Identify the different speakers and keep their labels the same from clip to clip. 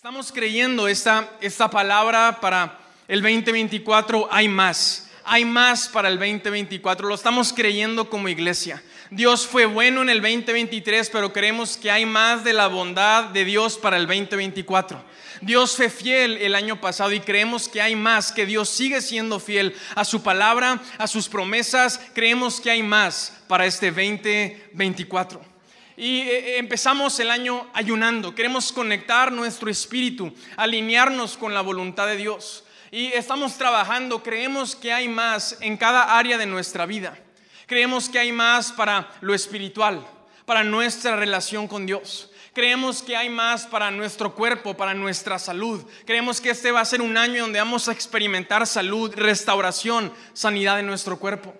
Speaker 1: Estamos creyendo esta, esta palabra para el 2024, hay más. Hay más para el 2024, lo estamos creyendo como iglesia. Dios fue bueno en el 2023, pero creemos que hay más de la bondad de Dios para el 2024. Dios fue fiel el año pasado y creemos que hay más, que Dios sigue siendo fiel a su palabra, a sus promesas. Creemos que hay más para este 2024. Y eh, eh, empezamos el año ayunando. Queremos conectar nuestro espíritu, alinearnos con la voluntad de Dios. Y estamos trabajando, creemos que hay más en cada área de nuestra vida. Creemos que hay más para lo espiritual, para nuestra relación con Dios. Creemos que hay más para nuestro cuerpo, para nuestra salud. Creemos que este va a ser un año donde vamos a experimentar salud, restauración, sanidad en nuestro cuerpo.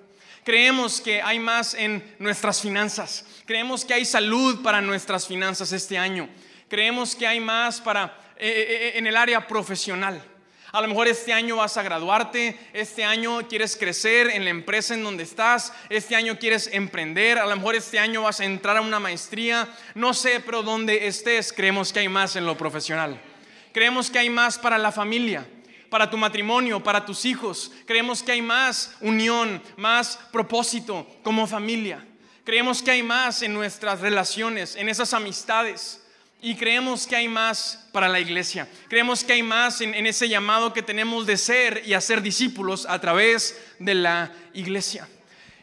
Speaker 1: Creemos que hay más en nuestras finanzas. Creemos que hay salud para nuestras finanzas este año. Creemos que hay más para eh, eh, eh, en el área profesional. A lo mejor este año vas a graduarte, este año quieres crecer en la empresa en donde estás, este año quieres emprender, a lo mejor este año vas a entrar a una maestría, no sé, pero donde estés, creemos que hay más en lo profesional. Creemos que hay más para la familia para tu matrimonio, para tus hijos. Creemos que hay más unión, más propósito como familia. Creemos que hay más en nuestras relaciones, en esas amistades. Y creemos que hay más para la iglesia. Creemos que hay más en, ese llamado que tenemos de ser y hacer discípulos a través de la iglesia.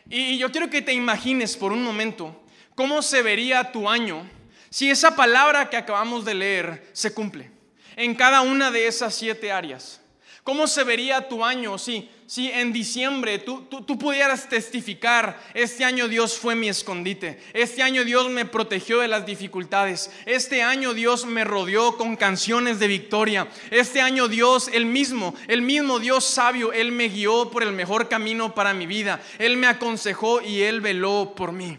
Speaker 1: Y yo quiero que te imagines por un momento cómo se vería tu año si esa palabra que acabamos de leer se cumple en cada una de esas siete áreas. ¿Cómo se vería tu año si, si en diciembre tú, tú, pudieras testificar, este año Dios fue mi escondite, este año Dios me protegió de las dificultades, este año Dios me rodeó con canciones de victoria, este año Dios, el mismo, el mismo Dios sabio, Él me guió por el mejor camino para mi vida, Él me aconsejó y Él veló por mí.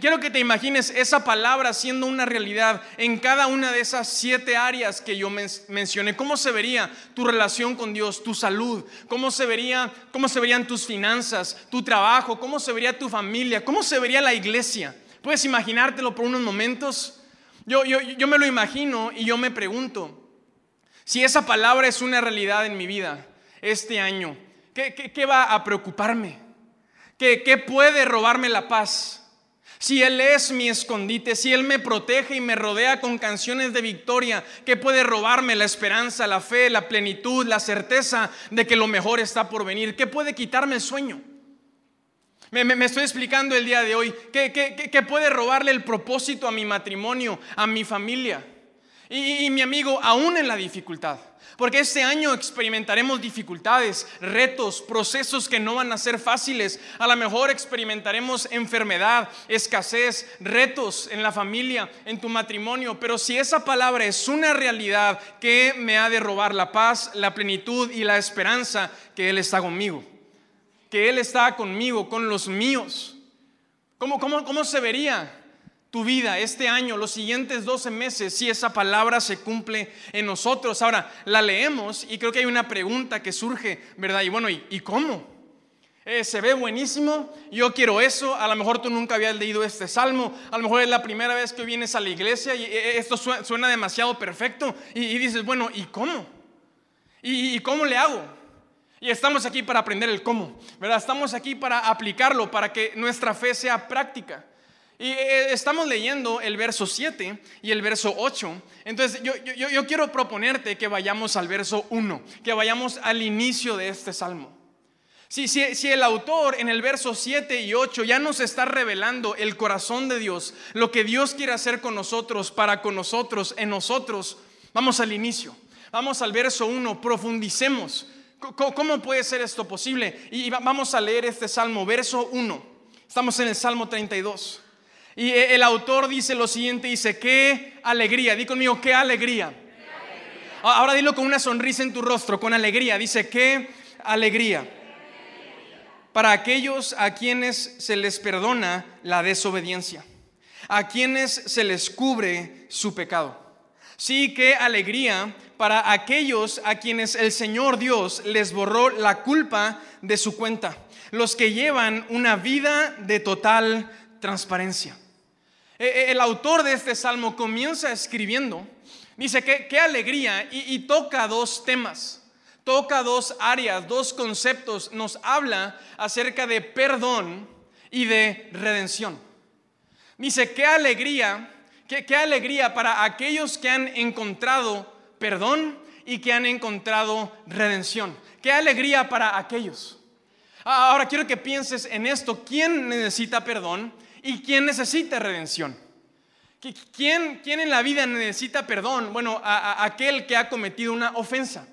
Speaker 1: Quiero que te imagines esa palabra siendo una realidad en cada una de esas siete áreas que yo mencioné. ¿Cómo se vería tu relación con Dios, tu salud? ¿Cómo se, vería, ¿Cómo se verían tus finanzas, tu trabajo? ¿Cómo se vería tu familia? ¿Cómo se vería la iglesia? ¿Puedes imaginártelo por unos momentos? Yo, yo, yo me lo imagino y yo me pregunto, si esa palabra es una realidad en mi vida este año, ¿qué, qué, va a preocuparme? ¿Qué, ¿Qué puede robarme la paz? Si Él es mi escondite, si Él me protege y me rodea con canciones de victoria, ¿qué puede robarme la esperanza, la fe, la plenitud, la certeza de que lo mejor está por venir? ¿Qué puede quitarme el sueño? Me, estoy explicando el día de hoy. ¿Qué, puede robarle el propósito a mi matrimonio, a mi familia? y mi amigo, aún en la dificultad. Porque este año experimentaremos dificultades, retos, procesos que no van a ser fáciles. A lo mejor experimentaremos enfermedad, escasez, retos en la familia, en tu matrimonio. Pero si esa palabra es una realidad, que me ha de robar la paz, la plenitud y la esperanza que Él está conmigo? Que Él está conmigo, con los míos. ¿Cómo, cómo, cómo se vería? Tu vida este año, los siguientes 12 meses, si esa palabra se cumple en nosotros. Ahora, la leemos y creo que hay una pregunta que surge, ¿verdad? Y bueno, ¿y, cómo? Eh, se ve buenísimo, yo quiero eso, a lo mejor tú nunca habías leído este salmo, a lo mejor es la primera vez que vienes a la iglesia y eh, esto suena, demasiado perfecto y, dices, bueno, ¿y cómo? ¿Y, ¿Y cómo le hago? Y estamos aquí para aprender el cómo, ¿verdad? Estamos aquí para aplicarlo, para que nuestra fe sea práctica. Y eh, estamos leyendo el verso 7 y el verso 8. Entonces yo, yo, quiero proponerte que vayamos al verso 1, que vayamos al inicio de este salmo. Si, si, si, el autor en el verso 7 y 8 ya nos está revelando el corazón de Dios, lo que Dios quiere hacer con nosotros, para con nosotros, en nosotros, vamos al inicio. Vamos al verso 1, profundicemos. ¿Cómo puede ser esto posible? Y vamos a leer este salmo, verso 1. Estamos en el Salmo 32. Y el autor dice lo siguiente, dice, qué alegría, di conmigo, qué alegría. Ahora dilo con una sonrisa en tu rostro, con alegría, dice, qué alegría. Para aquellos a quienes se les perdona la desobediencia, a quienes se les cubre su pecado. Sí, qué alegría para aquellos a quienes el Señor Dios les borró la culpa de su cuenta, los que llevan una vida de total transparencia. Eh, eh, el autor de este salmo comienza escribiendo Dice que qué alegría y, toca dos temas, toca dos áreas, dos conceptos. Nos habla acerca de perdón y de redención. Dice, qué alegría, qué, qué alegría para aquellos que han encontrado perdón y que han encontrado redención. Qué alegría para aquellos. Ahora quiero que pienses en esto. ¿Quién necesita perdón y quién necesita redención? ¿Quién, quién en la vida necesita perdón? Bueno, aquel que ha cometido una ofensa.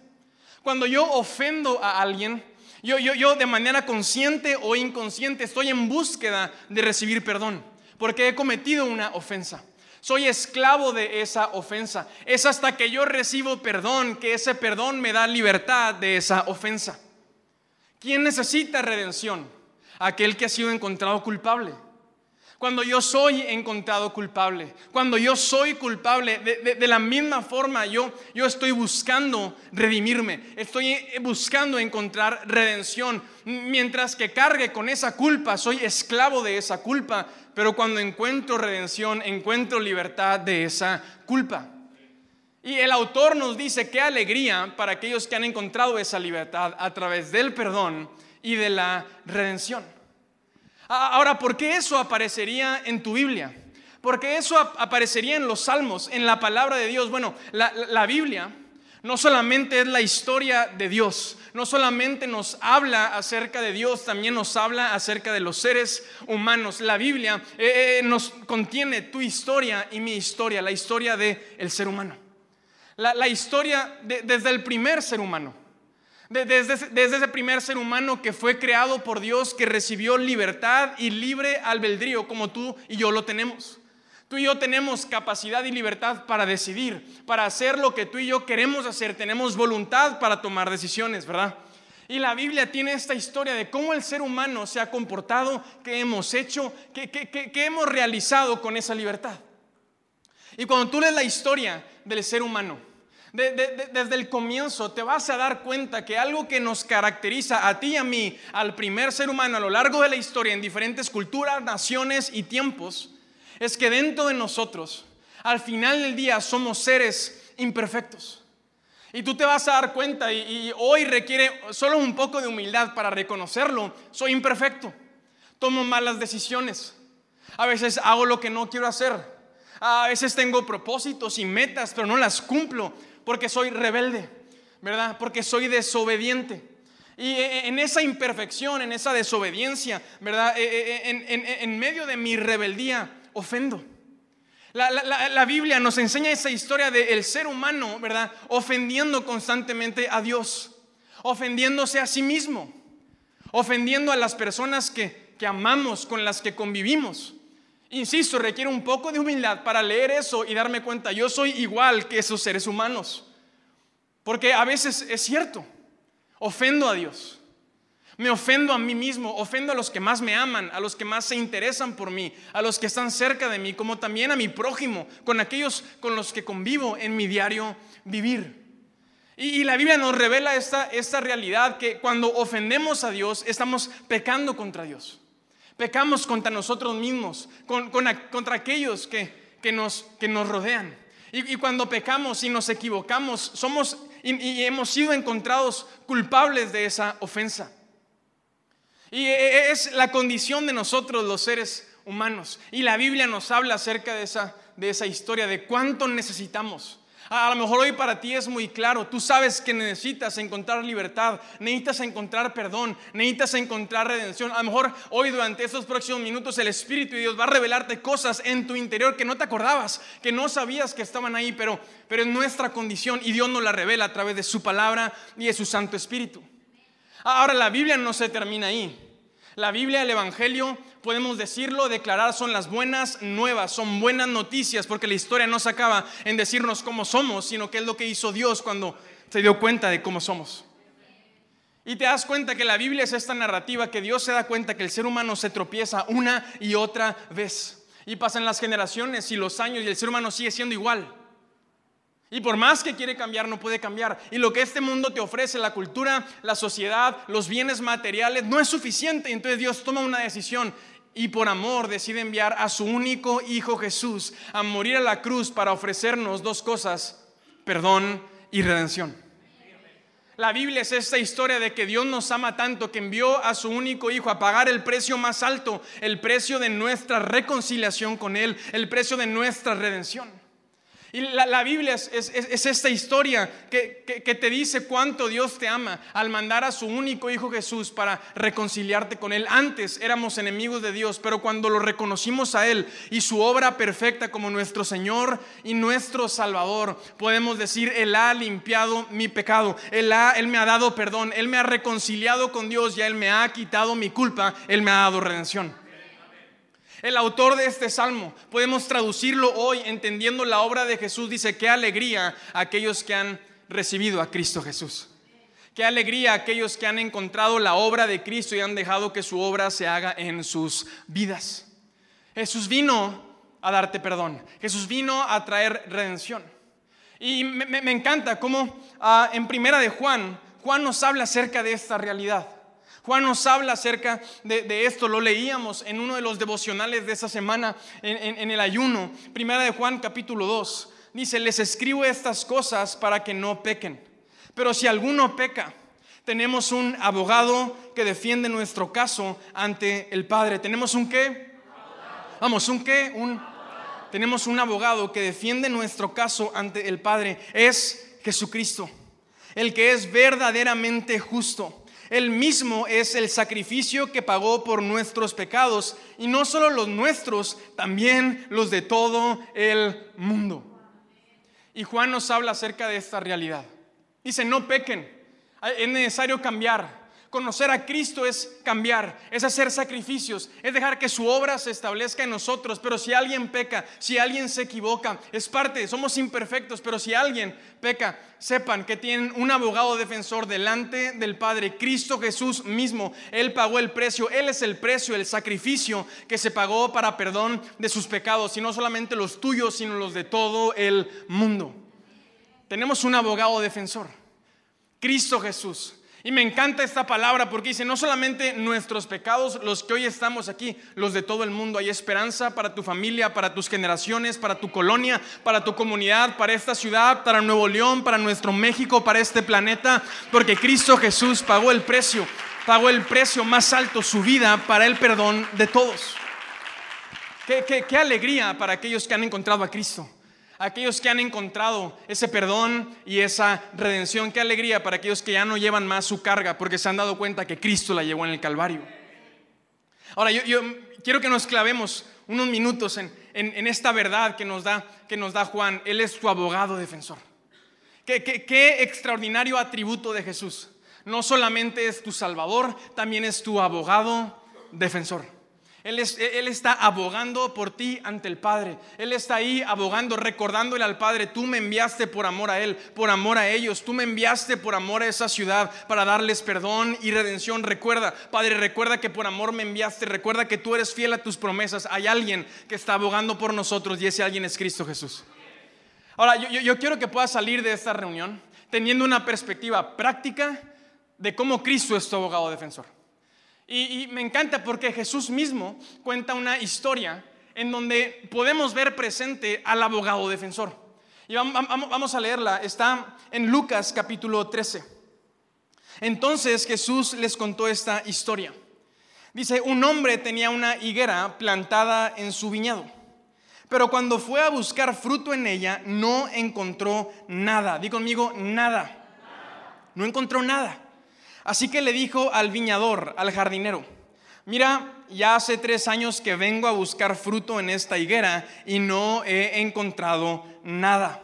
Speaker 1: Cuando yo ofendo a alguien, yo, yo, yo de manera consciente o inconsciente estoy en búsqueda de recibir perdón, porque he cometido una ofensa. Soy esclavo de esa ofensa. Es hasta que yo recibo perdón que ese perdón me da libertad de esa ofensa. ¿Quién necesita redención? Aquel que ha sido encontrado culpable. Cuando yo soy encontrado culpable, cuando yo soy culpable, de, la misma forma yo, yo estoy buscando redimirme, estoy buscando encontrar redención. Mientras que cargue con esa culpa, soy esclavo de esa culpa, pero cuando encuentro redención, encuentro libertad de esa culpa. Y el autor nos dice qué alegría para aquellos que han encontrado esa libertad a través del perdón y de la redención. Ahora, ¿por qué eso aparecería en tu Biblia? Porque eso aparecería en los salmos, en la palabra de Dios. Bueno, la, Biblia no solamente es la historia de Dios, no solamente nos habla acerca de Dios, también nos habla acerca de los seres humanos. La Biblia eh, eh, nos contiene tu historia y mi historia, la historia del el ser humano. La, historia desde el primer ser humano. Desde, ese primer ser humano que fue creado por Dios, que recibió libertad y libre albedrío, como tú y yo lo tenemos. Tú y yo tenemos capacidad y libertad para decidir, para hacer lo que tú y yo queremos hacer. Tenemos voluntad para tomar decisiones, ¿verdad? Y la Biblia tiene esta historia de cómo el ser humano se ha comportado, qué hemos hecho, qué, qué hemos realizado con esa libertad. Y cuando tú lees la historia del ser humano, desde el comienzo te vas a dar cuenta que algo que nos caracteriza a ti y a mí, al primer ser humano a lo largo de la historia, en diferentes culturas, naciones y tiempos, es que dentro de nosotros, al final del día, somos seres imperfectos. Y tú te vas a dar cuenta, y, y hoy requiere solo un poco de humildad para reconocerlo, soy imperfecto, tomo malas decisiones, a veces hago lo que no quiero hacer, a veces tengo propósitos y metas, pero no las cumplo porque soy rebelde, ¿verdad? Porque soy desobediente. Y e, e, en esa imperfección, en esa desobediencia, ¿verdad? E, en, medio de mi rebeldía, ofendo. La, Biblia nos enseña esa historia del ser humano, ¿verdad? Ofendiendo constantemente a Dios, ofendiéndose a sí mismo, ofendiendo a las personas que, que amamos, con las que convivimos. Insisto, requiere un poco de humildad para leer eso y darme cuenta, yo soy igual que esos seres humanos. Porque a veces es cierto, ofendo a Dios. Me ofendo a mí mismo, ofendo a los que más me aman, a los que más se interesan por mí, a los que están cerca de mí, como también a mi prójimo, con aquellos con los que convivo en mi diario vivir. Y, la Biblia nos revela esta, esta realidad que cuando ofendemos a Dios estamos pecando contra Dios. Pecamos contra nosotros mismos, contra aquellos que, nos, rodean. Y, cuando pecamos y nos equivocamos, somos y, hemos sido encontrados culpables de esa ofensa. Y e, e, es la condición de nosotros los seres humanos. Y la Biblia nos habla acerca de esa historia, de cuánto necesitamos a lo mejor hoy para ti es muy claro, tú sabes que necesitas encontrar libertad, necesitas encontrar perdón, necesitas encontrar redención. A lo mejor hoy durante estos próximos minutos el Espíritu de Dios va a revelarte cosas en tu interior que no te acordabas, que no sabías que estaban ahí, pero, pero es nuestra condición y Dios nos la revela a través de su palabra y de su Santo Espíritu. Ahora la Biblia no se termina ahí. La Biblia, el Evangelio, podemos decirlo, declarar, son las buenas nuevas, son buenas noticias, porque la historia no se acaba en decirnos cómo somos, sino que es lo que hizo Dios cuando se dio cuenta de cómo somos. Y te das cuenta que la Biblia es esta narrativa que Dios se da cuenta que el ser humano se tropieza una y otra vez. Y pasan las generaciones y los años y el ser humano sigue siendo igual. Y por más que quiere cambiar, no puede cambiar. Y lo que este mundo te ofrece, la cultura, la sociedad, los bienes materiales, no es suficiente. Entonces Dios toma una decisión y por amor decide enviar a su único Hijo Jesús a morir a la cruz para ofrecernos dos cosas. perdón y redención. La Biblia es esta historia de que Dios nos ama tanto que envió a su único Hijo a pagar el precio más alto, el precio de nuestra reconciliación con Él, el precio de nuestra redención. Y la, Biblia es, esta historia que, que, te dice cuánto Dios te ama al mandar a su único Hijo Jesús para reconciliarte con Él. Antes éramos enemigos de Dios, pero cuando lo reconocimos a Él y su obra perfecta como nuestro Señor y nuestro Salvador, podemos decir, Él ha limpiado mi pecado, Él, ha, Él me ha dado perdón, Él me ha reconciliado con Dios, y Él me ha quitado mi culpa, Él me ha dado redención. El autor de este salmo, podemos traducirlo hoy entendiendo la obra de Jesús, dice, qué alegría a aquellos que han recibido a Cristo Jesús. Qué alegría a aquellos que han encontrado la obra de Cristo y han dejado que su obra se haga en sus vidas. Jesús vino a darte perdón. Jesús vino a traer redención. Y me, encanta cómo ah, en primera de Juan, Juan nos habla acerca de esta realidad. Juan nos habla acerca de, esto, lo leíamos en uno de los devocionales de esa semana en, el ayuno, primera de Juan capítulo 2. Dice, les escribo estas cosas para que no pequen. Pero si alguno peca, tenemos un abogado que defiende nuestro caso ante el Padre. ¿Tenemos un qué? Vamos, un qué? Un tenemos un abogado que defiende nuestro caso ante el Padre. Es Jesucristo, el que es verdaderamente justo él mismo es el sacrificio que pagó por nuestros pecados, y no solo los nuestros, también los de todo el mundo. Y Juan nos habla acerca de esta realidad. Dice, no pequen, es necesario cambiar. Conocer a Cristo es cambiar, es hacer sacrificios, es dejar que su obra se establezca en nosotros. Pero si alguien peca, si alguien se equivoca, es parte, somos imperfectos, pero si alguien peca, sepan que tienen un abogado defensor delante del Padre, Cristo Jesús mismo. Él pagó el precio, Él es el precio, el sacrificio que se pagó para perdón de sus pecados, y no solamente los tuyos, sino los de todo el mundo. Tenemos un abogado defensor, Cristo Jesús. Y me encanta esta palabra porque dice, no solamente nuestros pecados, los que hoy estamos aquí, los de todo el mundo, hay esperanza para tu familia, para tus generaciones, para tu colonia, para tu comunidad, para esta ciudad, para Nuevo León, para nuestro México, para este planeta, porque Cristo Jesús pagó el precio, pagó el precio más alto, su vida, para el perdón de todos. Qué, qué alegría para aquellos que han encontrado a Cristo aquellos que han encontrado ese perdón y esa redención. Qué alegría para aquellos que ya no llevan más su carga porque se han dado cuenta que Cristo la llevó en el Calvario. Ahora, yo, quiero que nos clavemos unos minutos en, esta verdad que nos, da, Juan. Él es tu abogado defensor. Qué extraordinario atributo de Jesús. No solamente es tu Salvador, también es tu abogado defensor. Él, está abogando por ti ante el Padre. Él está ahí abogando, recordándole al Padre, tú me enviaste por amor a Él, por amor a ellos, tú me enviaste por amor a esa ciudad para darles perdón y redención. Recuerda, Padre, recuerda que por amor me enviaste, recuerda que tú eres fiel a tus promesas. Hay alguien que está abogando por nosotros y ese alguien es Cristo Jesús. Ahora, yo, yo quiero que puedas salir de esta reunión teniendo una perspectiva práctica de cómo Cristo es tu abogado defensor. Y, me encanta porque Jesús mismo cuenta una historia en donde podemos ver presente al abogado defensor. Y vamos a leerla, está en Lucas capítulo 13. Entonces Jesús les contó esta historia. Dice, un hombre tenía una higuera plantada en su viñedo, pero cuando fue a buscar fruto en ella, no encontró nada. Di conmigo, nada. No encontró nada. Así que le dijo al viñador, al jardinero, mira, ya hace tres años que vengo a buscar fruto en esta higuera y no he encontrado nada.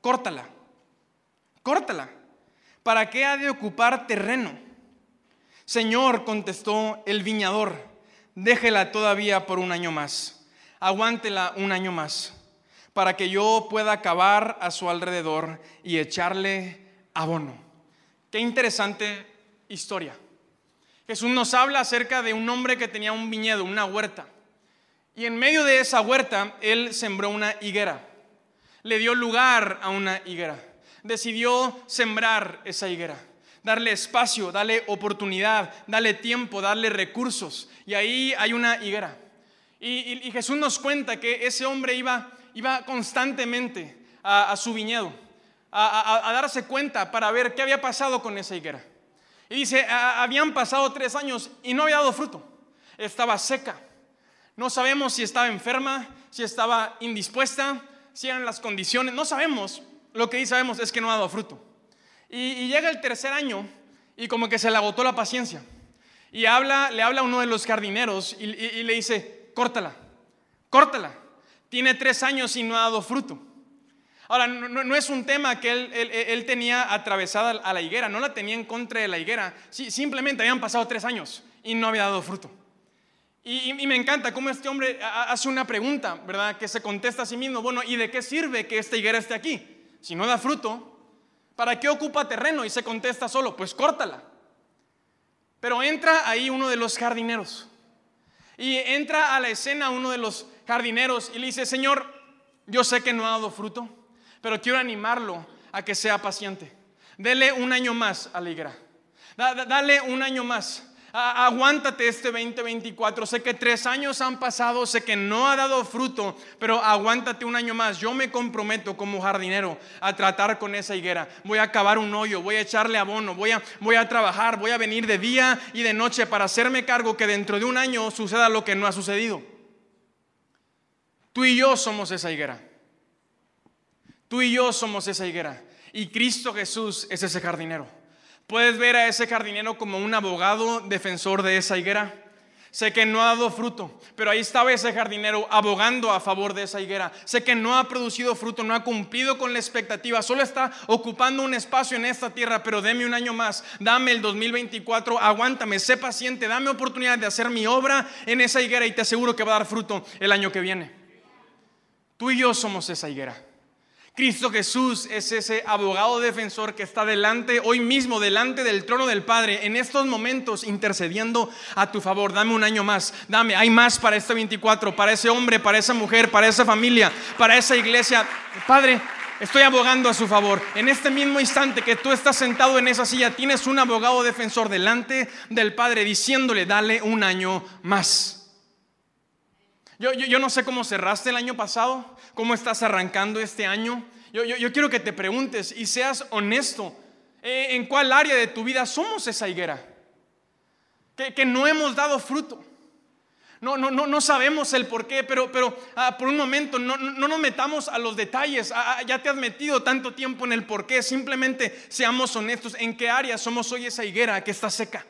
Speaker 1: Córtala, córtala. ¿Para qué ha de ocupar terreno? Señor, contestó el viñador, déjela todavía por un año más. Aguántela un año más, para que yo pueda cavar a su alrededor y echarle abono. Qué interesante historia. Jesús nos habla acerca de un hombre que tenía un viñedo, una huerta. Y en medio de esa huerta, él sembró una higuera. Le dio lugar a una higuera. Decidió sembrar esa higuera. Darle espacio, darle oportunidad, darle tiempo, darle recursos. Y ahí hay una higuera. Y, Jesús nos cuenta que ese hombre iba, iba constantemente a, a su viñedo a, darse cuenta para ver qué había pasado con esa higuera. Y dice, habían pasado tres años y no había dado fruto. Estaba seca. No sabemos si estaba enferma, si estaba indispuesta, si eran las condiciones. No sabemos. Lo que sí sabemos es que no ha dado fruto. Y, llega el tercer año y como que se le agotó la paciencia. Y habla, le habla a uno de los jardineros y, le dice, córtala, córtala. Tiene tres años y no ha dado fruto. Ahora, no, es un tema que él, tenía atravesada a la higuera, no la tenía en contra de la higuera, sí, simplemente habían pasado tres años y no había dado fruto. Y, me encanta cómo este hombre hace una pregunta, ¿verdad? Que se contesta a sí mismo, bueno, ¿y de qué sirve que esta higuera esté aquí? Si no da fruto, ¿Para qué ocupa terreno? Y se contesta solo, pues córtala. Pero entra ahí uno de los jardineros. Y entra a la escena uno de los jardineros y le dice, Señor, yo sé que no ha dado fruto, pero quiero animarlo a que sea paciente. Dele un año más a la higuera. Dale un año más aguántate este 2024. Sé que tres años han pasado, sé que no ha dado fruto, pero aguántate un año más. Yo me comprometo como jardinero a tratar con esa higuera. Voy a cavar un hoyo, voy a echarle abono, voy a, voy a trabajar, voy a venir de día y de noche para hacerme cargo que dentro de un año suceda lo que no ha sucedido. Tú y yo somos esa higuera. Tú y yo somos esa higuera. Y Cristo Jesús es ese jardinero. Puedes ver a ese jardinero como un abogado defensor de esa higuera. Sé que no ha dado fruto, pero ahí estaba ese jardinero abogando a favor de esa higuera. Sé que no ha producido fruto, no ha cumplido con la expectativa, solo está ocupando un espacio en esta tierra, pero deme un año más, dame el 2024, aguántame, sé paciente, dame oportunidad de hacer mi obra en esa higuera y te aseguro que va a dar fruto el año que viene. Tú y yo somos esa higuera. Cristo Jesús es ese abogado defensor que está delante, hoy mismo, delante del trono del Padre, en estos momentos intercediendo a tu favor. Dame un año más, dame, hay más para este 24, para ese hombre, para esa mujer, para esa familia, para esa iglesia. Padre, estoy abogando a su favor. En este mismo instante que tú estás sentado en esa silla, tienes un abogado defensor delante del Padre diciéndole, dale un año más. Yo, yo, no sé cómo cerraste el año pasado, cómo estás arrancando este año. Yo, yo quiero que te preguntes y seas honesto. Eh, ¿En cuál área de tu vida somos esa higuera? Que, que no hemos dado fruto. No, no, no, no sabemos el por qué, pero, pero ah, por un momento no, no, nos metamos a los detalles. Ah, ah, ya te has metido tanto tiempo en el por qué. Simplemente seamos honestos. ¿En qué área somos hoy esa higuera que está seca?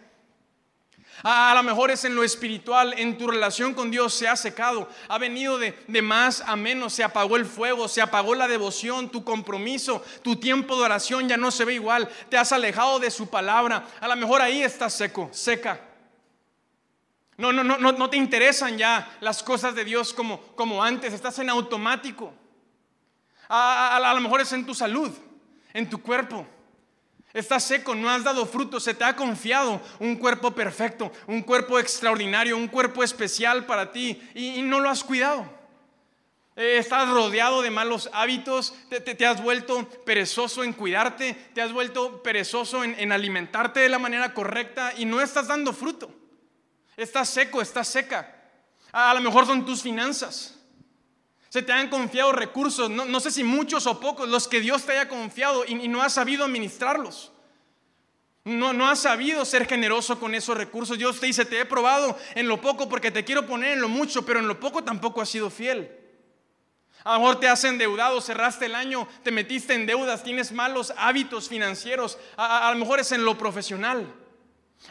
Speaker 1: A, lo mejor es en lo espiritual, en tu relación con Dios se ha secado, ha venido de, de, más a menos, se apagó el fuego, se apagó la devoción, tu compromiso, tu tiempo de oración ya no se ve igual, te has alejado de su palabra, a lo mejor ahí estás seco, seca. No, no, no, no, te interesan ya las cosas de Dios como, como antes, estás en automático. a lo mejor es en tu salud, en tu cuerpo. Estás seco, no has dado fruto, se te ha confiado un cuerpo perfecto, un cuerpo extraordinario, un cuerpo especial para ti y, no lo has cuidado. Eh, estás rodeado de malos hábitos, te, has vuelto perezoso en cuidarte, te has vuelto perezoso en, alimentarte de la manera correcta y no estás dando fruto. Estás seco, estás seca. A, lo mejor son tus finanzas. Se te han confiado recursos, no, sé si muchos o pocos, los que Dios te haya confiado y, no has sabido administrarlos. No, no has sabido ser generoso con esos recursos. Dios te dice, te he probado en lo poco porque te quiero poner en lo mucho, pero en lo poco tampoco has sido fiel. A lo mejor te has endeudado, cerraste el año, te metiste en deudas, tienes malos hábitos financieros. a lo mejor es en lo profesional.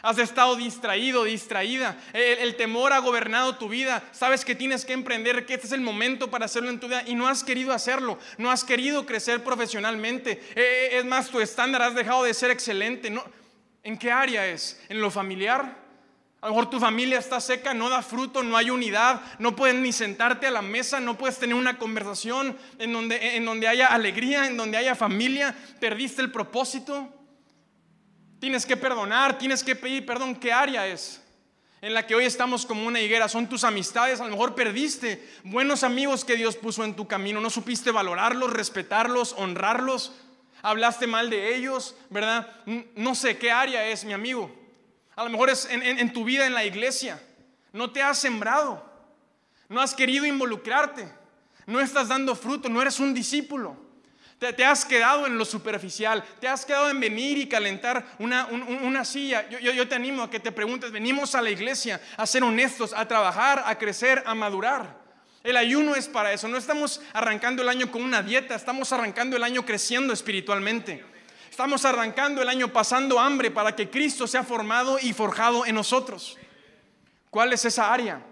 Speaker 1: Has estado distraído, distraída. El, temor ha gobernado tu vida. Sabes que tienes que emprender, que este es el momento para hacerlo en tu vida y no has querido hacerlo. No has querido crecer profesionalmente. Eh, eh, es más, tu estándar has dejado de ser excelente. No, ¿En qué área es? ¿En lo familiar? A lo mejor tu familia está seca, no da fruto, no hay unidad, no puedes ni sentarte a la mesa, no puedes tener una conversación en donde, en donde haya alegría, en donde haya familia. Perdiste el propósito. Tienes que perdonar, tienes que pedir perdón. ¿Qué área es? En la que hoy estamos como una higuera, son tus amistades, a lo mejor perdiste buenos amigos que Dios puso en tu camino, no supiste valorarlos, respetarlos, honrarlos, hablaste mal de ellos, ¿verdad? No sé qué área es, mi amigo. A lo mejor es en, tu vida en la iglesia, no te has sembrado, no has querido involucrarte, no estás dando fruto, no eres un discípulo. Te, has quedado en lo superficial, te has quedado en venir y calentar una, silla. Yo, te animo a que te preguntes, venimos a la iglesia a ser honestos, a trabajar, a crecer, a madurar. El ayuno es para eso, no estamos arrancando el año con una dieta, estamos arrancando el año creciendo espiritualmente. Estamos arrancando el año pasando hambre para que Cristo sea formado y forjado en nosotros. ¿Cuál es esa área?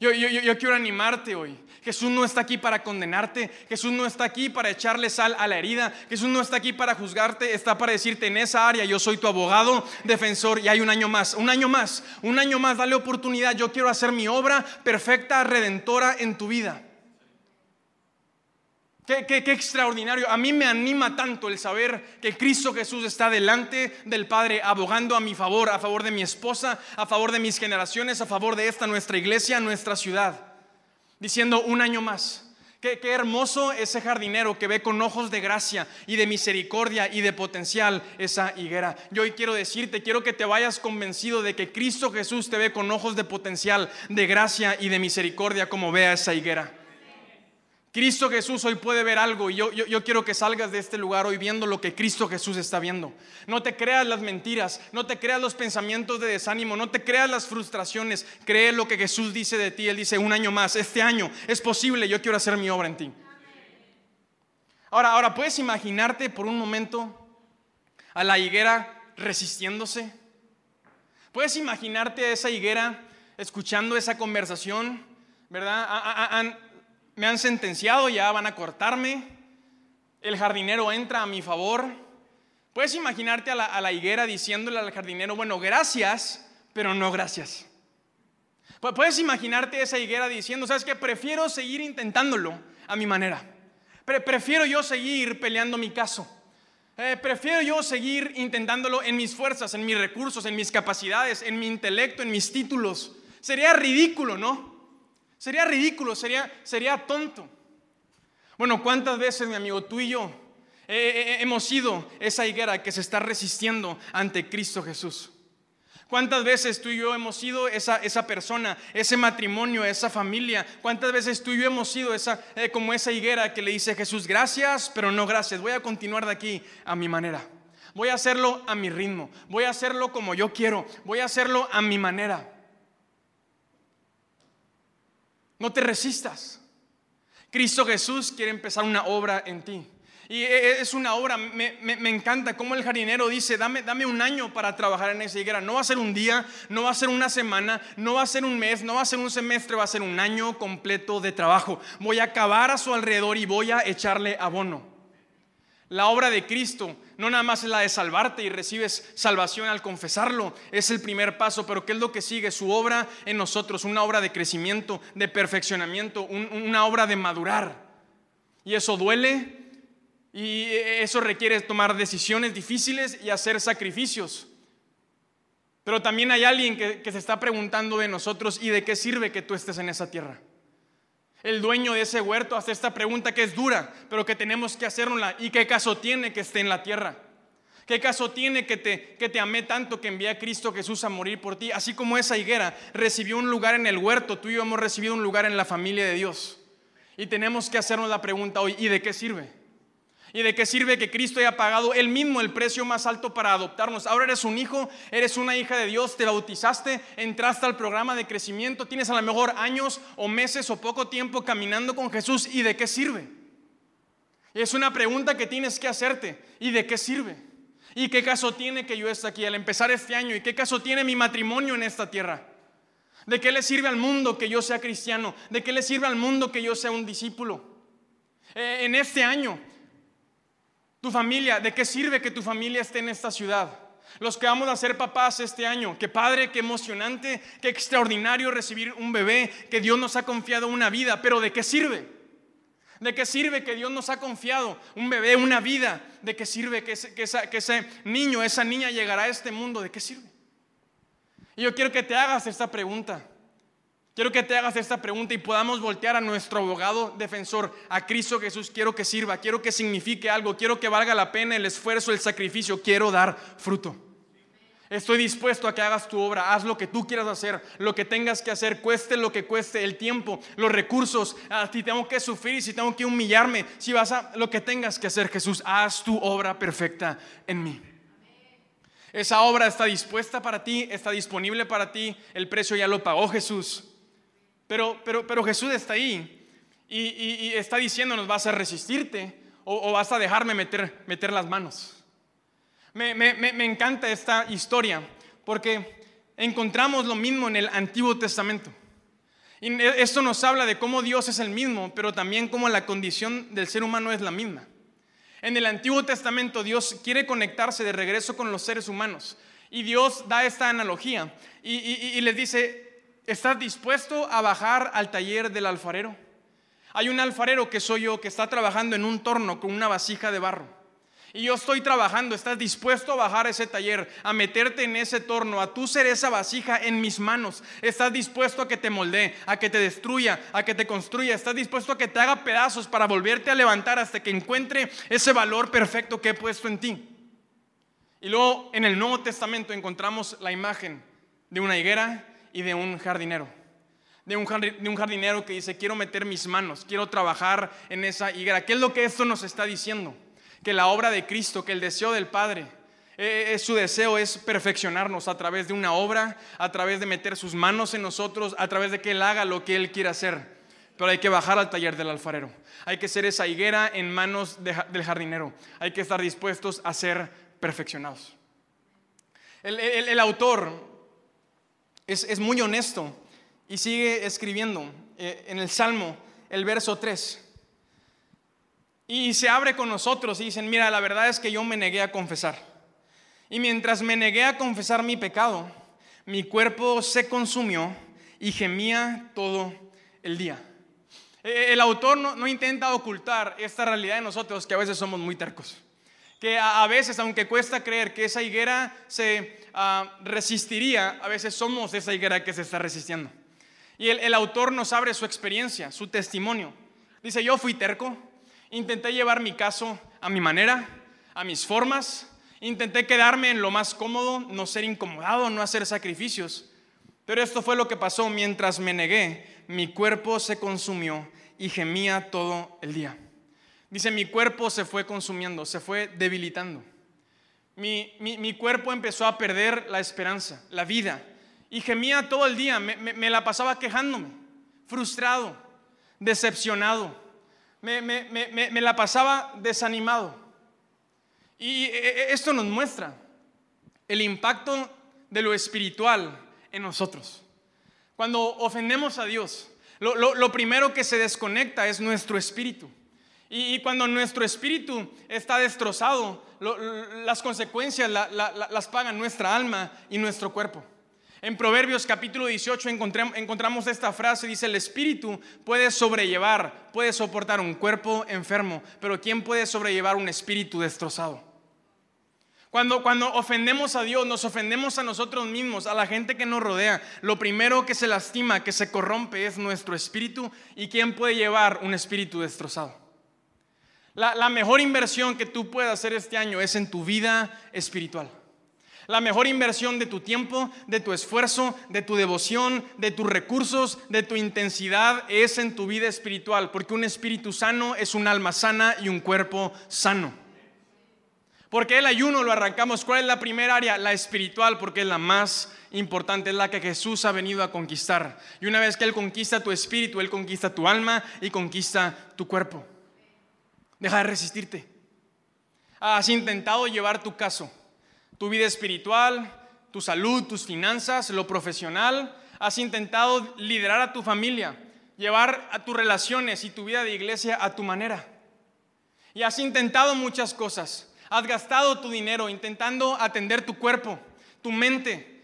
Speaker 1: Yo, quiero animarte hoy. Jesús no está aquí para condenarte. Jesús no está aquí para echarle sal a la herida. Jesús no está aquí para juzgarte. Está para decirte en esa área, yo soy tu abogado, defensor y hay un año más. Un año más. Un año más. Dale oportunidad. Yo quiero hacer mi obra perfecta, redentora en tu vida. Qué, extraordinario. A mí me anima tanto el saber que Cristo Jesús está delante del Padre, abogando a mi favor, a favor de mi esposa, a favor de mis generaciones, a favor de esta nuestra iglesia, nuestra ciudad. Diciendo un año más. Qué, qué hermoso ese jardinero que ve con ojos de gracia y de misericordia y de potencial esa higuera. Yo hoy quiero decirte, quiero que te vayas convencido de que Cristo Jesús te ve con ojos de potencial, de gracia y de misericordia como vea esa higuera. Cristo Jesús hoy puede ver algo y yo, yo, quiero que salgas de este lugar hoy viendo lo que Cristo Jesús está viendo. No te creas las mentiras, no te creas los pensamientos de desánimo, no te creas las frustraciones. Cree lo que Jesús dice de ti. Él dice un año más, este año es posible, yo quiero hacer mi obra en ti. Ahora, ahora, ¿puedes imaginarte por un momento a la higuera resistiéndose? ¿Puedes imaginarte a esa higuera escuchando esa conversación? ¿Verdad? Me han sentenciado, ya van a cortarme, el jardinero entra a mi favor. Puedes imaginarte a la, higuera diciéndole al jardinero, bueno, gracias, pero no gracias. Puedes imaginarte esa higuera diciendo, sabes que prefiero seguir intentándolo a mi manera. prefiero yo seguir peleando mi caso. Eh, prefiero yo seguir intentándolo en mis fuerzas, en mis recursos, en mis capacidades, en mi intelecto, en mis títulos. Sería ridículo, ¿no? Sería ridículo, sería, sería tonto. Bueno, ¿cuántas veces, mi amigo, tú y yo hemos sido esa higuera que se está resistiendo ante Cristo Jesús? ¿Cuántas veces tú y yo hemos sido esa, esa persona, ese matrimonio, esa familia? ¿Cuántas veces tú y yo hemos sido esa, eh, como esa higuera que le dice Jesús, gracias, pero no gracias? Voy a continuar de aquí a mi manera. Voy a hacerlo a mi ritmo. Voy a hacerlo como yo quiero. Voy a hacerlo a mi manera. No te resistas. Cristo Jesús quiere empezar una obra en ti. Y e, e, es una obra, me, encanta como el jardinero dice, dame, dame un año para trabajar en esa higuera. No va a ser un día, no va a ser una semana, no va a ser un mes, no va a ser un semestre, va a ser un año completo de trabajo. Voy a acabar a su alrededor y voy a echarle abono. La obra de Cristo no nada más es la de salvarte y recibes salvación al confesarlo, es el primer paso, pero ¿qué es lo que sigue? Su obra en nosotros, una obra de crecimiento, de perfeccionamiento, una obra de madurar. Y eso duele y eso requiere tomar decisiones difíciles y hacer sacrificios. Pero también hay alguien que, que se está preguntando de nosotros, ¿y de qué sirve que tú estés en esa tierra? El dueño de ese huerto hace esta pregunta que es dura, pero que tenemos que hacerla. ¿Y qué caso tiene que esté en la tierra? ¿Qué caso tiene que te, que te amé tanto que envía a Cristo Jesús a morir por ti? Así como esa higuera recibió un lugar en el huerto, tú y yo hemos recibido un lugar en la familia de Dios. Y tenemos que hacernos la pregunta hoy, ¿y de qué sirve? ¿Y de qué sirve que Cristo haya pagado él mismo el precio más alto para adoptarnos? Ahora eres un hijo, eres una hija de Dios, te bautizaste, entraste al programa de crecimiento, tienes a lo mejor años o meses o poco tiempo caminando con Jesús. ¿Y de qué sirve? es una pregunta que tienes que hacerte. ¿Y de qué sirve? ¿Y qué caso tiene que yo esté aquí al empezar este año? ¿Y qué caso tiene mi matrimonio en esta tierra? ¿De qué le sirve al mundo que yo sea cristiano? ¿De qué le sirve al mundo que yo sea un discípulo? Eh, en este año, tu familia, ¿de qué sirve que tu familia esté en esta ciudad? Los que vamos a ser papás este año, qué padre, qué emocionante, qué extraordinario recibir un bebé, que Dios nos ha confiado una vida, pero ¿de qué sirve? ¿De qué sirve que Dios nos ha confiado un bebé, una vida? ¿De qué sirve que ese, que, ese niño, esa niña llegará a este mundo? ¿De qué sirve? Y yo quiero que te hagas esta pregunta. Quiero que te hagas esta pregunta y podamos voltear a nuestro abogado defensor, a Cristo Jesús. Quiero que sirva, quiero que signifique algo, quiero que valga la pena el esfuerzo, el sacrificio, quiero dar fruto. Estoy dispuesto a que hagas tu obra, haz lo que tú quieras hacer, lo que tengas que hacer, cueste lo que cueste, el tiempo, los recursos, a ti tengo que sufrir, si tengo que humillarme, si vas a lo que tengas que hacer, Jesús, haz tu obra perfecta en mí. Esa obra está dispuesta para ti, está disponible para ti, el precio ya lo pagó Jesús. Pero, pero, pero Jesús está ahí y, está diciéndonos, vas a resistirte o, vas a dejarme meter, meter las manos. Me, encanta esta historia porque encontramos lo mismo en el Antiguo Testamento. Y esto nos habla de cómo Dios es el mismo, pero también cómo la condición del ser humano es la misma. En el Antiguo Testamento Dios quiere conectarse de regreso con los seres humanos. Y Dios da esta analogía y, y les dice, ¿estás dispuesto a bajar al taller del alfarero? Hay un alfarero que soy yo que está trabajando en un torno con una vasija de barro y yo estoy trabajando, estás dispuesto a bajar ese taller, a meterte en ese torno, a tú ser esa vasija en mis manos. Estás dispuesto a que te moldee, a que te destruya, a que te construya. Estás dispuesto a que te haga pedazos para volverte a levantar hasta que encuentre ese valor perfecto que he puesto en ti. Y luego en el Nuevo Testamento encontramos la imagen de una higuera y de un jardinero. De un, jardinero que dice, quiero meter mis manos, quiero trabajar en esa higuera. ¿Qué es lo que esto nos está diciendo? que la obra de Cristo, que el deseo del Padre, eh, su deseo es perfeccionarnos a través de una obra, a través de meter sus manos en nosotros, a través de que Él haga lo que Él quiera hacer. Pero hay que bajar al taller del alfarero. Hay que ser esa higuera en manos del jardinero. Hay que estar dispuestos a ser perfeccionados. El, autor es, muy honesto y sigue escribiendo eh, en el Salmo, el verso 3. Y se abre con nosotros y dicen, mira, la verdad es que yo me negué a confesar. Y mientras me negué a confesar mi pecado, mi cuerpo se consumió y gemía todo el día. E, e, el autor no, intenta ocultar esta realidad de nosotros, que a veces somos muy tercos. Que a, veces, aunque cuesta creer que esa higuera se ah, resistiría, a veces somos esa higuera que se está resistiendo. Y el, el autor nos abre su experiencia, su testimonio. Dice, yo fui terco, Intenté llevar mi caso a mi manera, a mis formas. Intenté quedarme en lo más cómodo, no ser incomodado, no hacer sacrificios. Pero esto fue lo que pasó mientras me negué. Mi cuerpo se consumió y gemía todo el día. Dice, mi cuerpo se fue consumiendo, se fue debilitando. Mi, cuerpo empezó a perder la esperanza, la vida. Y gemía todo el día, me la pasaba quejándome, frustrado, decepcionado me, la pasaba desanimado. Y e, e, esto nos muestra el impacto de lo espiritual en nosotros. Cuando ofendemos a Dios, lo, primero que se desconecta es nuestro espíritu. Y, cuando nuestro espíritu está destrozado, las consecuencias las pagan nuestra alma y nuestro cuerpo. En Proverbios capítulo 18 encontramos esta frase, dice, el espíritu puede sobrellevar, puede soportar un cuerpo enfermo, pero ¿quién puede sobrellevar un espíritu destrozado? Cuando, cuando ofendemos a Dios, nos ofendemos a nosotros mismos, a la gente que nos rodea. Lo primero que se lastima, que se corrompe es nuestro espíritu. ¿Y quién puede llevar un espíritu destrozado? La, mejor inversión que tú puedes hacer este año es en tu vida espiritual. La mejor inversión de tu tiempo, de tu esfuerzo, de tu devoción, de tus recursos, de tu intensidad es en tu vida espiritual, porque un espíritu sano es un alma sana y un cuerpo sano. Porque el ayuno lo arrancamos. ¿Cuál es la primera área? La espiritual, porque es la más importante, es la que Jesús ha venido a conquistar. Y una vez que Él conquista tu espíritu, Él conquista tu alma y conquista tu cuerpo. Deja de resistirte. Has intentado llevar tu caso tu vida espiritual, tu salud, tus finanzas, lo profesional. Has intentado liderar a tu familia, llevar a tus relaciones y tu vida de iglesia a tu manera. Y has intentado muchas cosas. Has gastado tu dinero intentando atender tu cuerpo, tu mente.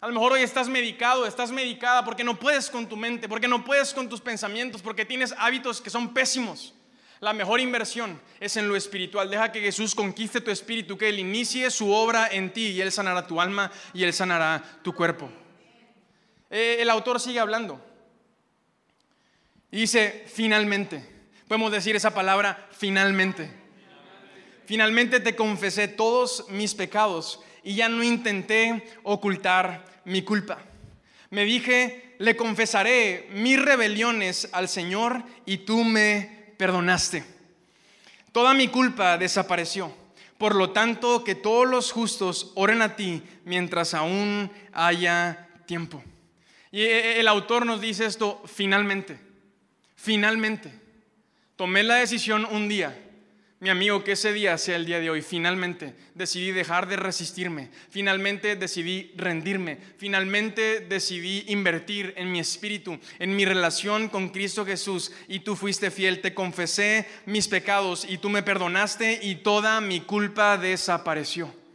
Speaker 1: A lo mejor hoy estás medicado, estás medicada porque no puedes con tu mente, porque no puedes con tus pensamientos, porque tienes hábitos que son pésimos. La mejor inversión es en lo espiritual. Deja que Jesús conquiste tu espíritu, que Él inicie su obra en ti y Él sanará tu alma y Él sanará tu cuerpo. Eh, el autor sigue hablando. Dice, finalmente. Podemos decir esa palabra, finalmente. Finalmente te confesé todos mis pecados y ya no intenté ocultar mi culpa. Me dije, le confesaré mis rebeliones al Señor y tú me perdonaste. Toda mi culpa desapareció. Por lo tanto, que todos los justos oren a ti mientras aún haya tiempo. Y el autor nos dice esto finalmente, finalmente. Tomé la decisión un día mi amigo, que ese día sea el día de hoy. Finalmente decidí dejar de resistirme. Finalmente decidí rendirme. Finalmente decidí invertir en mi espíritu, en mi relación con Cristo Jesús. Y tú fuiste fiel. Te confesé mis pecados y tú me perdonaste y toda mi culpa desapareció.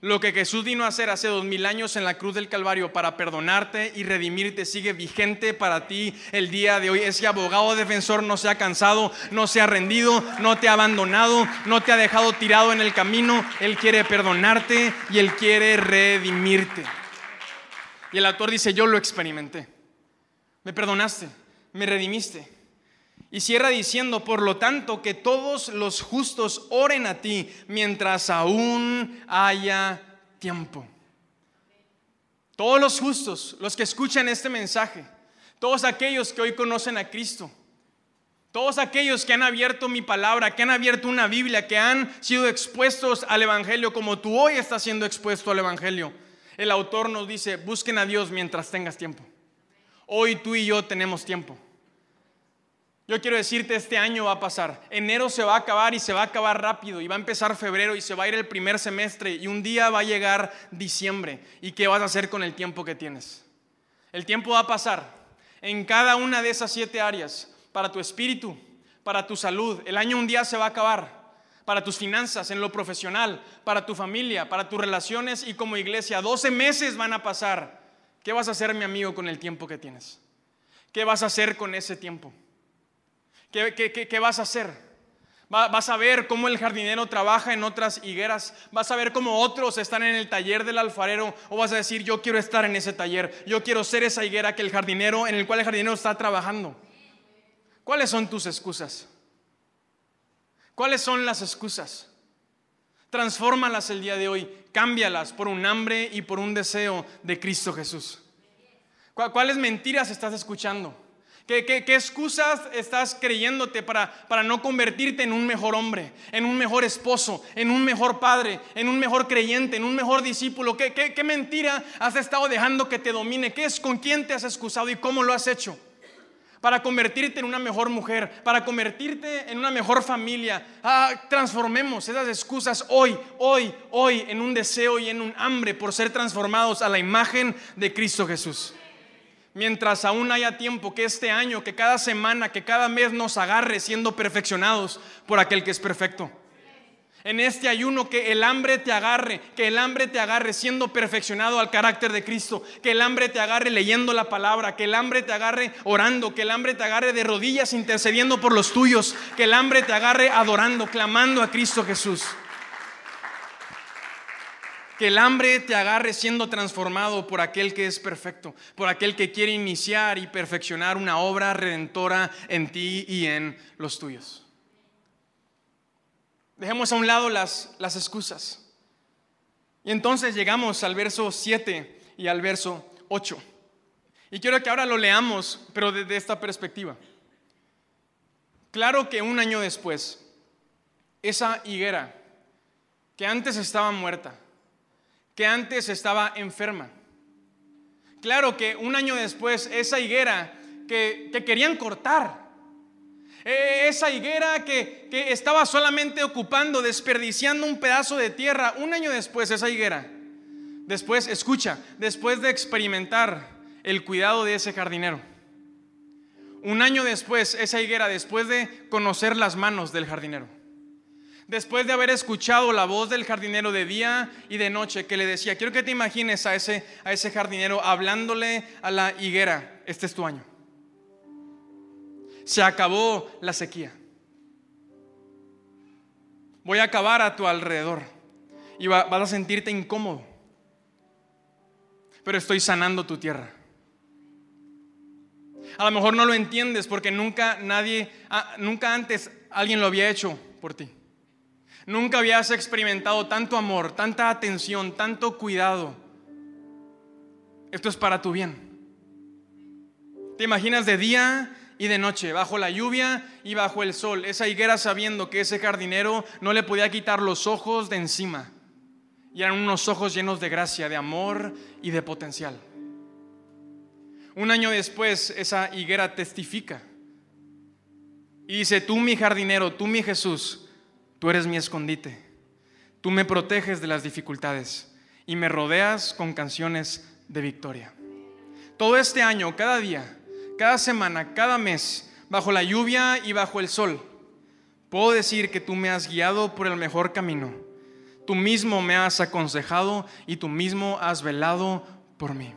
Speaker 1: Lo que Jesús vino a hacer hace dos mil años en la cruz del Calvario para perdonarte y redimirte sigue vigente para ti el día de hoy. Ese abogado defensor no se ha cansado, no se ha rendido, no te ha abandonado, no te ha dejado tirado en el camino. Él quiere perdonarte y Él quiere redimirte. Y el autor dice, yo lo experimenté. Me perdonaste, me redimiste. Y cierra diciendo, por lo tanto, que todos los justos oren a ti mientras aún haya tiempo. Todos los justos, los que escuchan este mensaje, todos aquellos que hoy conocen a Cristo, todos aquellos que han abierto mi palabra, que han abierto una Biblia, que han sido expuestos al Evangelio como tú hoy estás siendo expuesto al Evangelio. El autor nos dice, busquen a Dios mientras tengas tiempo. Hoy tú y yo tenemos tiempo. Yo quiero decirte, este año va a pasar. Enero se va a acabar y se va a acabar rápido. Y va a empezar febrero y se va a ir el primer semestre. Y un día va a llegar diciembre. ¿Y qué vas a hacer con el tiempo que tienes? El tiempo va a pasar en cada una de esas siete áreas. Para tu espíritu, para tu salud. El año un día se va a acabar. Para tus finanzas, en lo profesional, para tu familia, para tus relaciones y como iglesia. 12 meses van a pasar. ¿Qué vas a hacer, mi amigo, con el tiempo que tienes? ¿Qué vas a hacer con ese tiempo? ¿Qué, vas a hacer? Vas a ver cómo el jardinero trabaja en otras higueras. Vas a ver cómo otros están en el taller del alfarero. O vas a decir, yo quiero estar en ese taller. Yo quiero ser esa higuera que el jardinero, en el cual el jardinero está trabajando. ¿Cuáles son tus excusas? ¿Cuáles son las excusas? Transfórmalas el día de hoy. Cámbialas por un hambre y por un deseo de Cristo Jesús. ¿Cuáles mentiras estás escuchando? ¿Qué, excusas estás creyéndote para, para no convertirte en un mejor hombre, en un mejor esposo, en un mejor padre, en un mejor creyente, en un mejor discípulo? ¿Qué, qué mentira has estado dejando que te domine? ¿Qué es con quién te has excusado y cómo lo has hecho? Para convertirte en una mejor mujer, para convertirte en una mejor familia. Ah, transformemos esas excusas hoy, hoy, hoy en un deseo y en un hambre por ser transformados a la imagen de Cristo Jesús mientras aún haya tiempo, que este año, que cada semana, que cada mes nos agarre siendo perfeccionados por aquel que es perfecto. En este ayuno que el hambre te agarre, que el hambre te agarre siendo perfeccionado al carácter de Cristo, que el hambre te agarre leyendo la palabra, que el hambre te agarre orando, que el hambre te agarre de rodillas intercediendo por los tuyos, que el hambre te agarre adorando, clamando a Cristo Jesús. Que el hambre te agarre siendo transformado por aquel que es perfecto, por aquel que quiere iniciar y perfeccionar una obra redentora en ti y en los tuyos. Dejemos a un lado las, las excusas. Y entonces llegamos al verso 7 y al verso 8. Y quiero que ahora lo leamos, pero desde esta perspectiva. Claro que un año después, esa higuera que antes estaba muerta, que antes estaba enferma. Claro que un año después esa higuera que, querían cortar, e, esa higuera que, que estaba solamente ocupando, desperdiciando un pedazo de tierra, un año después esa higuera, después, escucha, después de experimentar el cuidado de ese jardinero, un año después esa higuera, después de conocer las manos del jardinero, después de haber escuchado la voz del jardinero de día y de noche que le decía, quiero que te imagines a ese, a ese jardinero hablándole a la higuera, este es tu año. Se acabó la sequía. Voy a acabar a tu alrededor y vas a sentirte incómodo. Pero estoy sanando tu tierra. A lo mejor no lo entiendes porque nunca nadie, ah, nunca antes alguien lo había hecho por ti. Nunca habías experimentado tanto amor, tanta atención, tanto cuidado. Esto es para tu bien. ¿Te imaginas de día y de noche, bajo la lluvia y bajo el sol? Esa higuera sabiendo que ese jardinero no le podía quitar los ojos de encima. Y eran unos ojos llenos de gracia, de amor y de potencial. Un año después, esa higuera testifica. Y dice, tú mi jardinero, tú mi Jesús, Tú eres mi escondite. Tú me proteges de las dificultades y me rodeas con canciones de victoria. Todo este año, cada día, cada semana, cada mes, bajo la lluvia y bajo el sol, puedo decir que tú me has guiado por el mejor camino. Tú mismo me has aconsejado y tú mismo has velado por mí.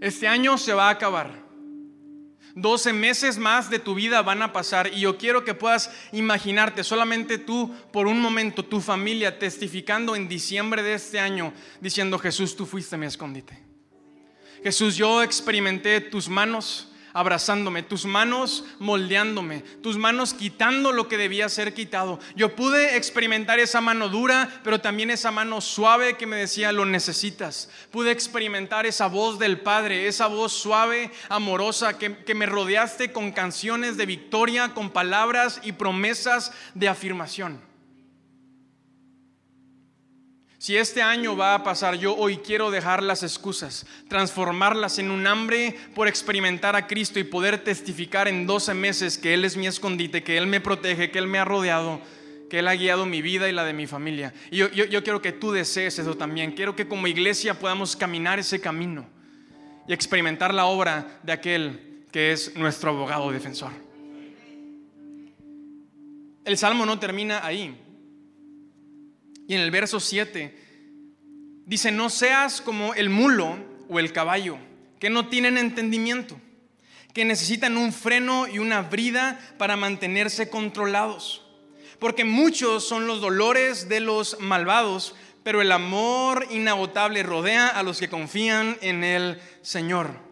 Speaker 1: Este año se va a acabar. 12 meses más de tu vida van a pasar y yo quiero que puedas imaginarte solamente tú por un momento, tu familia testificando en diciembre de este año, diciendo, Jesús, tú fuiste mi escondite. Jesús, yo experimenté tus manos, abrazándome, tus manos moldeándome, tus manos quitando lo que debía ser quitado. Yo pude experimentar esa mano dura, pero también esa mano suave que me decía, lo necesitas. Pude experimentar esa voz del Padre, esa voz suave, amorosa, que, que me rodeaste con canciones de victoria, con palabras y promesas de afirmación. Si este año va a pasar, yo hoy quiero dejar las excusas, transformarlas en un hambre por experimentar a Cristo y poder testificar en 12 meses que Él es mi escondite, que Él me protege, que Él me ha rodeado, que Él ha guiado mi vida y la de mi familia. Y yo, yo quiero que tú desees eso también. Quiero que como iglesia podamos caminar ese camino y experimentar la obra de aquel que es nuestro abogado defensor. El salmo no termina ahí. Y en el verso 7 dice, no seas como el mulo o el caballo, que no tienen entendimiento, que necesitan un freno y una brida para mantenerse controlados. Porque muchos son los dolores de los malvados, pero el amor inagotable rodea a los que confían en el Señor.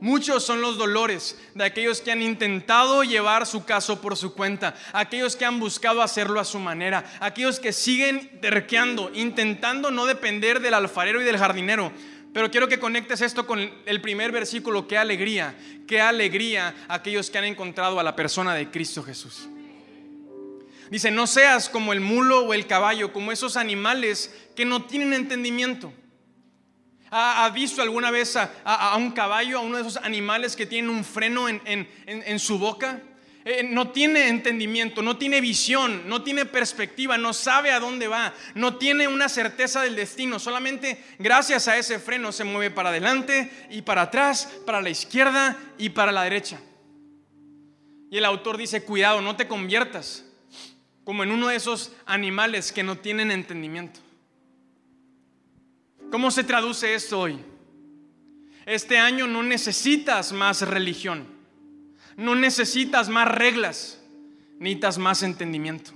Speaker 1: Muchos son los dolores de aquellos que han intentado llevar su caso por su cuenta, aquellos que han buscado hacerlo a su manera, aquellos que siguen terqueando, intentando no depender del alfarero y del jardinero. Pero quiero que conectes esto con el primer versículo, qué alegría, qué alegría aquellos que han encontrado a la persona de Cristo Jesús. Dice, no seas como el mulo o el caballo, como esos animales que no tienen entendimiento. ¿Ha visto alguna vez a, un caballo, a uno de esos animales que tienen un freno en, su boca? Eh, no tiene entendimiento, no tiene visión, no tiene perspectiva, no sabe a dónde va, no tiene una certeza del destino. Solamente gracias a ese freno se mueve para adelante y para atrás, para la izquierda y para la derecha. Y el autor dice, cuidado, no te conviertas como en uno de esos animales que no tienen entendimiento. ¿Cómo se traduce esto hoy? Este año no necesitas más religión, no necesitas más reglas, necesitas más entendimiento.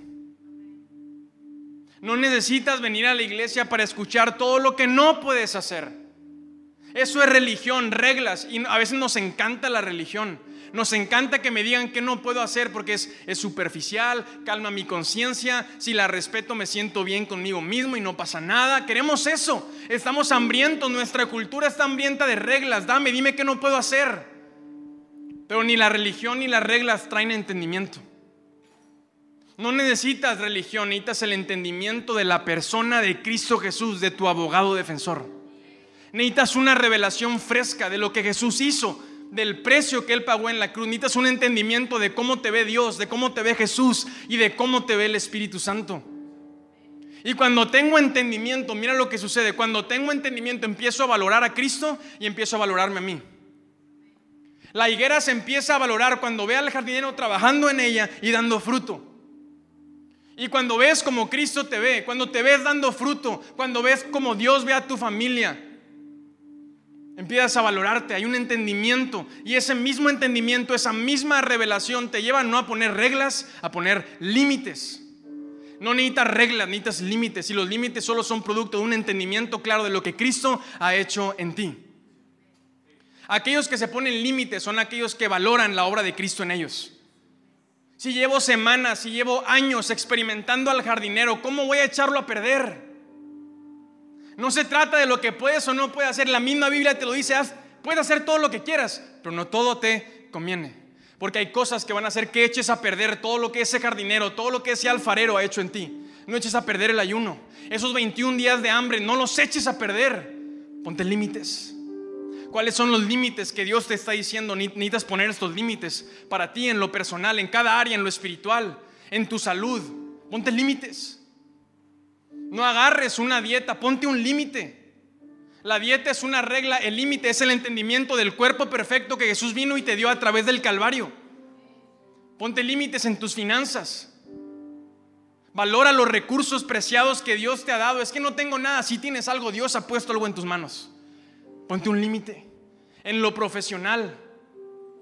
Speaker 1: No necesitas venir a la iglesia para escuchar todo lo que no puedes hacer. Eso es religión, reglas, y a veces nos encanta la religión. Nos encanta que me digan que no puedo hacer porque es, es superficial, calma mi conciencia, si la respeto me siento bien conmigo mismo y no pasa nada. Queremos eso, estamos hambrientos, nuestra cultura está hambrienta de reglas, dame, dime qué no puedo hacer. Pero ni la religión ni las reglas traen entendimiento. No necesitas religión, necesitas el entendimiento de la persona de Cristo Jesús, de tu abogado defensor. Necesitas una revelación fresca de lo que Jesús hizo del precio que Él pagó en la cruz. Necesitas un entendimiento de cómo te ve Dios, de cómo te ve Jesús y de cómo te ve el Espíritu Santo. Y cuando tengo entendimiento, mira lo que sucede. Cuando tengo entendimiento empiezo a valorar a Cristo y empiezo a valorarme a mí. La higuera se empieza a valorar cuando ve al jardinero trabajando en ella y dando fruto. Y cuando ves como Cristo te ve, cuando te ves dando fruto, cuando ves como Dios ve a tu familia, Empiezas a valorarte, hay un entendimiento y ese mismo entendimiento, esa misma revelación te lleva no a poner reglas, a poner límites. No necesitas reglas, necesitas límites y los límites solo son producto de un entendimiento claro de lo que Cristo ha hecho en ti. Aquellos que se ponen límites son aquellos que valoran la obra de Cristo en ellos. Si llevo semanas, si llevo años experimentando al jardinero, ¿cómo voy a echarlo a perder? No se trata de lo que puedes o no puedes hacer. La misma Biblia te lo dice, puedes hacer todo lo que quieras, pero no todo te conviene. Porque hay cosas que van a hacer que eches a perder todo lo que ese jardinero, todo lo que ese alfarero ha hecho en ti. No eches a perder el ayuno. Esos 21 días de hambre, no los eches a perder. Ponte límites. ¿Cuáles son los límites que Dios te está diciendo? Necesitas poner estos límites para ti en lo personal, en cada área, en lo espiritual, en tu salud. Ponte límites. No agarres una dieta, ponte un límite. La dieta es una regla, el límite es el entendimiento del cuerpo perfecto que Jesús vino y te dio a través del Calvario. Ponte límites en tus finanzas. Valora los recursos preciados que Dios te ha dado. Es que no tengo nada, si tienes algo, Dios ha puesto algo en tus manos. Ponte un límite. En lo profesional,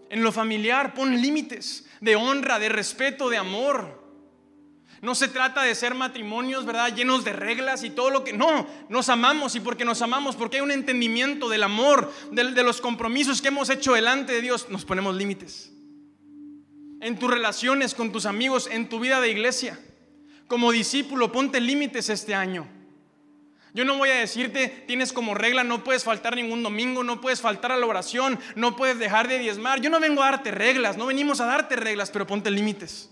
Speaker 1: en lo familiar, pon límites de honra, de respeto, de amor. No se trata de ser matrimonios, ¿verdad? Llenos de reglas y todo lo que... No, nos amamos y porque nos amamos, porque hay un entendimiento del amor, de, de los compromisos que hemos hecho delante de Dios, nos ponemos límites. En tus relaciones con tus amigos, en tu vida de iglesia. Como discípulo, ponte límites este año. Yo no voy a decirte, tienes como regla, no puedes faltar ningún domingo, no puedes faltar a la oración, no puedes dejar de diezmar. Yo no vengo a darte reglas, no venimos a darte reglas, pero ponte límites.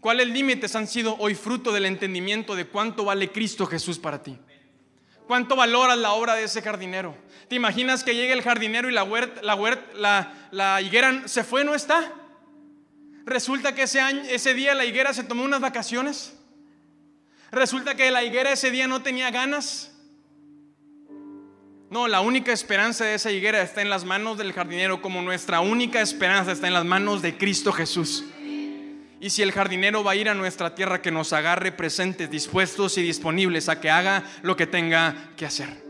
Speaker 1: ¿Cuáles límites han sido hoy fruto del entendimiento de cuánto vale Cristo Jesús para ti? ¿Cuánto valoras la obra de ese jardinero? ¿Te imaginas que llegue el jardinero y la, la, la, higuera se fue, no está? Resulta que ese, año, ese día la higuera se tomó unas vacaciones. Resulta que la higuera ese día no tenía ganas. No, la única esperanza de esa higuera está en las manos del jardinero, como nuestra única esperanza está en las manos de Cristo Jesús. Y si el jardinero va a ir a nuestra tierra, que nos agarre presentes, dispuestos y disponibles a que haga lo que tenga que hacer.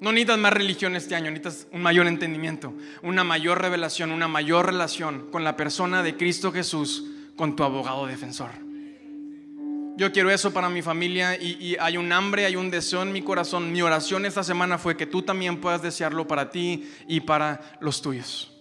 Speaker 1: No necesitas más religión este año, necesitas un mayor entendimiento, una mayor revelación, una mayor relación con la persona de Cristo Jesús, con tu abogado defensor. Yo quiero eso para mi familia y, y, hay un hambre, hay un deseo en mi corazón. Mi oración esta semana fue que tú también puedas desearlo para ti y para los tuyos.